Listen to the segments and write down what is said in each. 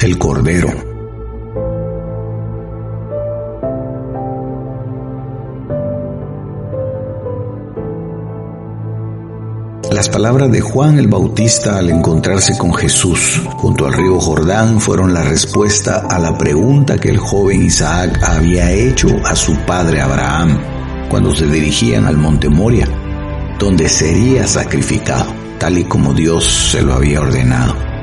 el Cordero. Las palabras de Juan el Bautista al encontrarse con Jesús junto al río Jordán fueron la respuesta a la pregunta que el joven Isaac había hecho a su padre Abraham cuando se dirigían al monte Moria, donde sería sacrificado, tal y como Dios se lo había ordenado.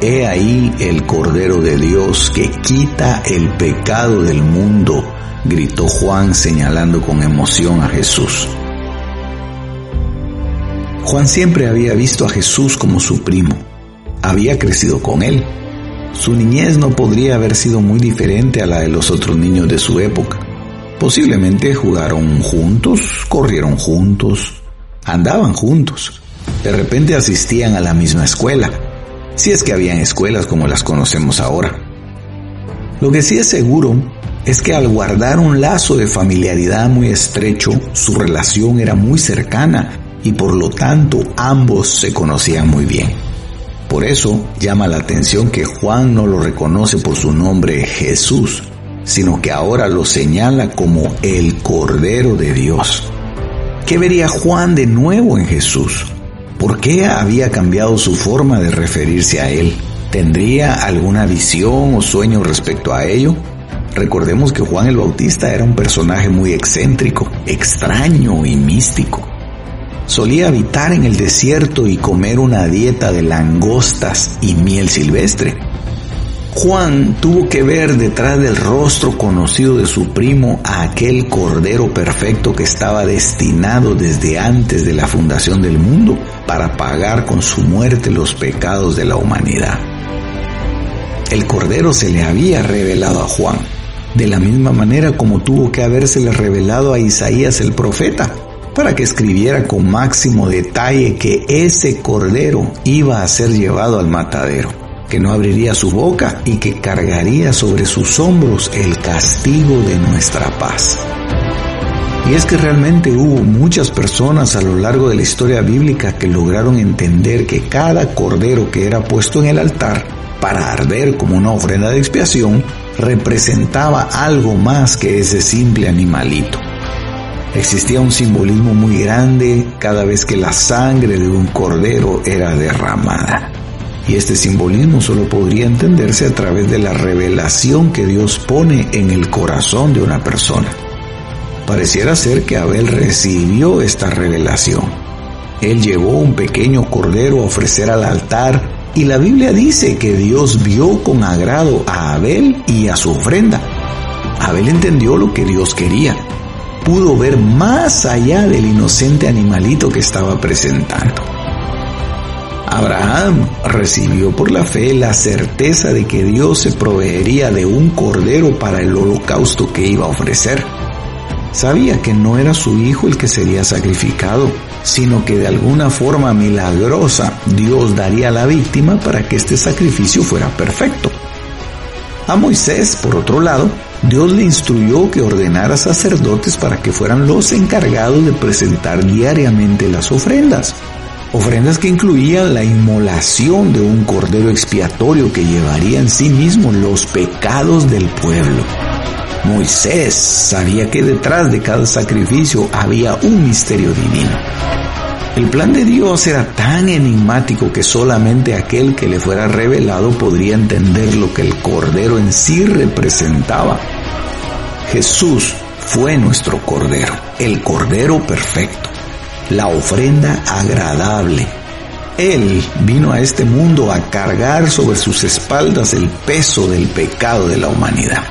He ahí el Cordero de Dios que quita el pecado del mundo, gritó Juan señalando con emoción a Jesús. Juan siempre había visto a Jesús como su primo. Había crecido con él. Su niñez no podría haber sido muy diferente a la de los otros niños de su época. Posiblemente jugaron juntos, corrieron juntos, andaban juntos. De repente asistían a la misma escuela, si es que habían escuelas como las conocemos ahora. Lo que sí es seguro es que al guardar un lazo de familiaridad muy estrecho, su relación era muy cercana y por lo tanto ambos se conocían muy bien. Por eso llama la atención que Juan no lo reconoce por su nombre Jesús, sino que ahora lo señala como el Cordero de Dios. ¿Qué vería Juan de nuevo en Jesús? ¿Por qué había cambiado su forma de referirse a él? ¿Tendría alguna visión o sueño respecto a ello? Recordemos que Juan el Bautista era un personaje muy excéntrico, extraño y místico solía habitar en el desierto y comer una dieta de langostas y miel silvestre. Juan tuvo que ver detrás del rostro conocido de su primo a aquel Cordero Perfecto que estaba destinado desde antes de la fundación del mundo para pagar con su muerte los pecados de la humanidad. El Cordero se le había revelado a Juan, de la misma manera como tuvo que habérsele revelado a Isaías el profeta para que escribiera con máximo detalle que ese cordero iba a ser llevado al matadero, que no abriría su boca y que cargaría sobre sus hombros el castigo de nuestra paz. Y es que realmente hubo muchas personas a lo largo de la historia bíblica que lograron entender que cada cordero que era puesto en el altar para arder como una ofrenda de expiación representaba algo más que ese simple animalito. Existía un simbolismo muy grande cada vez que la sangre de un cordero era derramada. Y este simbolismo solo podría entenderse a través de la revelación que Dios pone en el corazón de una persona. Pareciera ser que Abel recibió esta revelación. Él llevó un pequeño cordero a ofrecer al altar y la Biblia dice que Dios vio con agrado a Abel y a su ofrenda. Abel entendió lo que Dios quería pudo ver más allá del inocente animalito que estaba presentando. Abraham recibió por la fe la certeza de que Dios se proveería de un cordero para el holocausto que iba a ofrecer. Sabía que no era su hijo el que sería sacrificado, sino que de alguna forma milagrosa Dios daría a la víctima para que este sacrificio fuera perfecto. A Moisés, por otro lado, Dios le instruyó que ordenara sacerdotes para que fueran los encargados de presentar diariamente las ofrendas. Ofrendas que incluían la inmolación de un cordero expiatorio que llevaría en sí mismo los pecados del pueblo. Moisés sabía que detrás de cada sacrificio había un misterio divino. El plan de Dios era tan enigmático que solamente aquel que le fuera revelado podría entender lo que el Cordero en sí representaba. Jesús fue nuestro Cordero, el Cordero perfecto, la ofrenda agradable. Él vino a este mundo a cargar sobre sus espaldas el peso del pecado de la humanidad.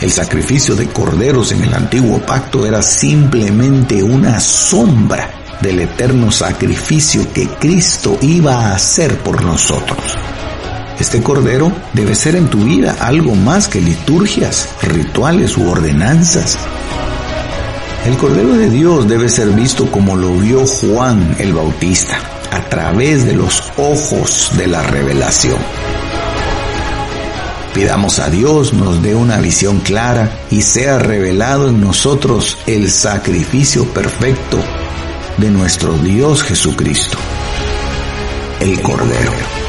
El sacrificio de corderos en el antiguo pacto era simplemente una sombra del eterno sacrificio que Cristo iba a hacer por nosotros. Este cordero debe ser en tu vida algo más que liturgias, rituales u ordenanzas. El Cordero de Dios debe ser visto como lo vio Juan el Bautista, a través de los ojos de la revelación. Pidamos a Dios nos dé una visión clara y sea revelado en nosotros el sacrificio perfecto de nuestro Dios Jesucristo, el Cordero.